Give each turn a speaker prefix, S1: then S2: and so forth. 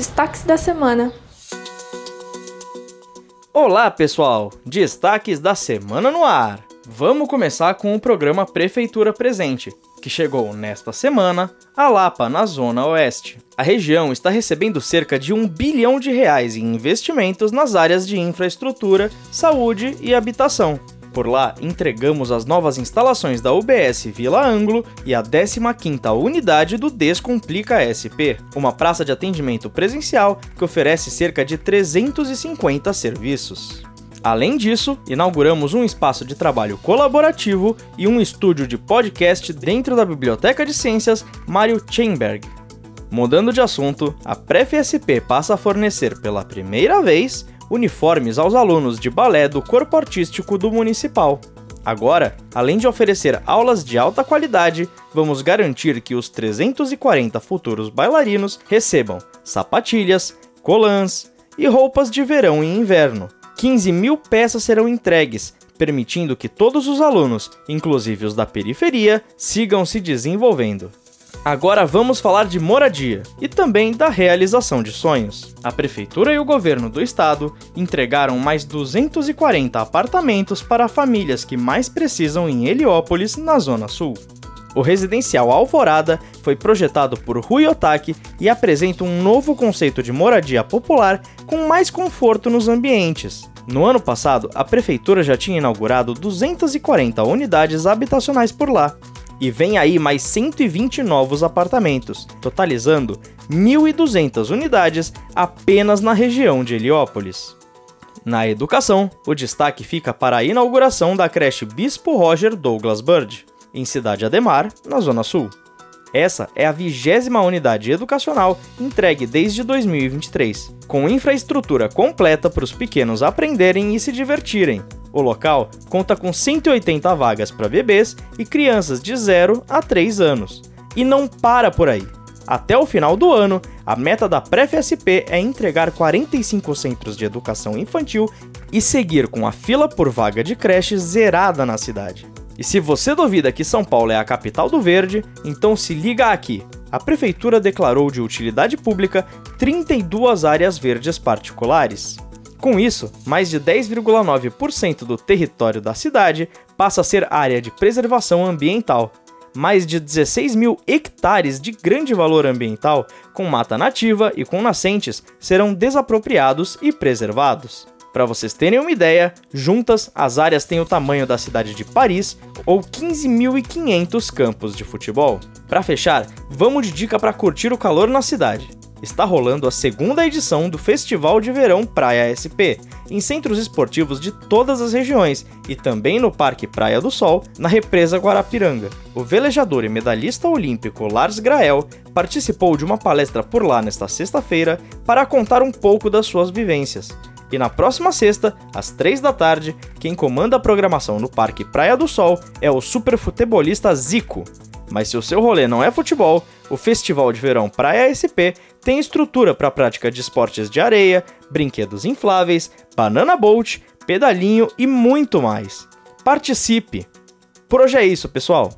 S1: Destaques da semana.
S2: Olá, pessoal! Destaques da semana no ar. Vamos começar com o programa Prefeitura Presente, que chegou nesta semana a Lapa, na Zona Oeste. A região está recebendo cerca de um bilhão de reais em investimentos nas áreas de infraestrutura, saúde e habitação. Por lá, entregamos as novas instalações da UBS Vila Anglo e a 15ª unidade do Descomplica SP, uma praça de atendimento presencial que oferece cerca de 350 serviços. Além disso, inauguramos um espaço de trabalho colaborativo e um estúdio de podcast dentro da Biblioteca de Ciências Mário Chainberg. Mudando de assunto, a Pref-SP passa a fornecer pela primeira vez uniformes aos alunos de balé do corpo artístico do municipal. Agora, além de oferecer aulas de alta qualidade, vamos garantir que os 340 futuros bailarinos recebam sapatilhas, colãs e roupas de verão e inverno. 15 mil peças serão entregues, permitindo que todos os alunos, inclusive os da periferia, sigam se desenvolvendo. Agora vamos falar de moradia e também da realização de sonhos. A prefeitura e o governo do estado entregaram mais 240 apartamentos para famílias que mais precisam em Heliópolis, na Zona Sul. O residencial Alvorada foi projetado por Rui Otaki e apresenta um novo conceito de moradia popular com mais conforto nos ambientes. No ano passado, a prefeitura já tinha inaugurado 240 unidades habitacionais por lá, e vem aí mais 120 novos apartamentos, totalizando 1.200 unidades apenas na região de Heliópolis. Na educação, o destaque fica para a inauguração da creche Bispo Roger Douglas Bird, em Cidade Ademar, na Zona Sul. Essa é a vigésima unidade educacional entregue desde 2023, com infraestrutura completa para os pequenos aprenderem e se divertirem, o local conta com 180 vagas para bebês e crianças de 0 a 3 anos. E não para por aí. Até o final do ano, a meta da Pref-SP é entregar 45 centros de educação infantil e seguir com a fila por vaga de creche zerada na cidade. E se você duvida que São Paulo é a capital do verde, então se liga aqui. A prefeitura declarou de utilidade pública 32 áreas verdes particulares. Com isso, mais de 10,9% do território da cidade passa a ser área de preservação ambiental. Mais de 16 mil hectares de grande valor ambiental, com mata nativa e com nascentes, serão desapropriados e preservados. Para vocês terem uma ideia, juntas as áreas têm o tamanho da cidade de Paris ou 15.500 campos de futebol. Para fechar, vamos de dica para curtir o calor na cidade está rolando a segunda edição do Festival de Verão Praia SP, em centros esportivos de todas as regiões e também no Parque Praia do Sol, na represa Guarapiranga. O velejador e medalhista olímpico Lars Grael participou de uma palestra por lá nesta sexta-feira para contar um pouco das suas vivências. E na próxima sexta, às 3 da tarde, quem comanda a programação no Parque Praia do Sol é o superfutebolista Zico. Mas se o seu rolê não é futebol, o Festival de Verão Praia SP tem estrutura para a prática de esportes de areia, brinquedos infláveis, banana boat, pedalinho e muito mais. Participe! Por hoje é isso, pessoal.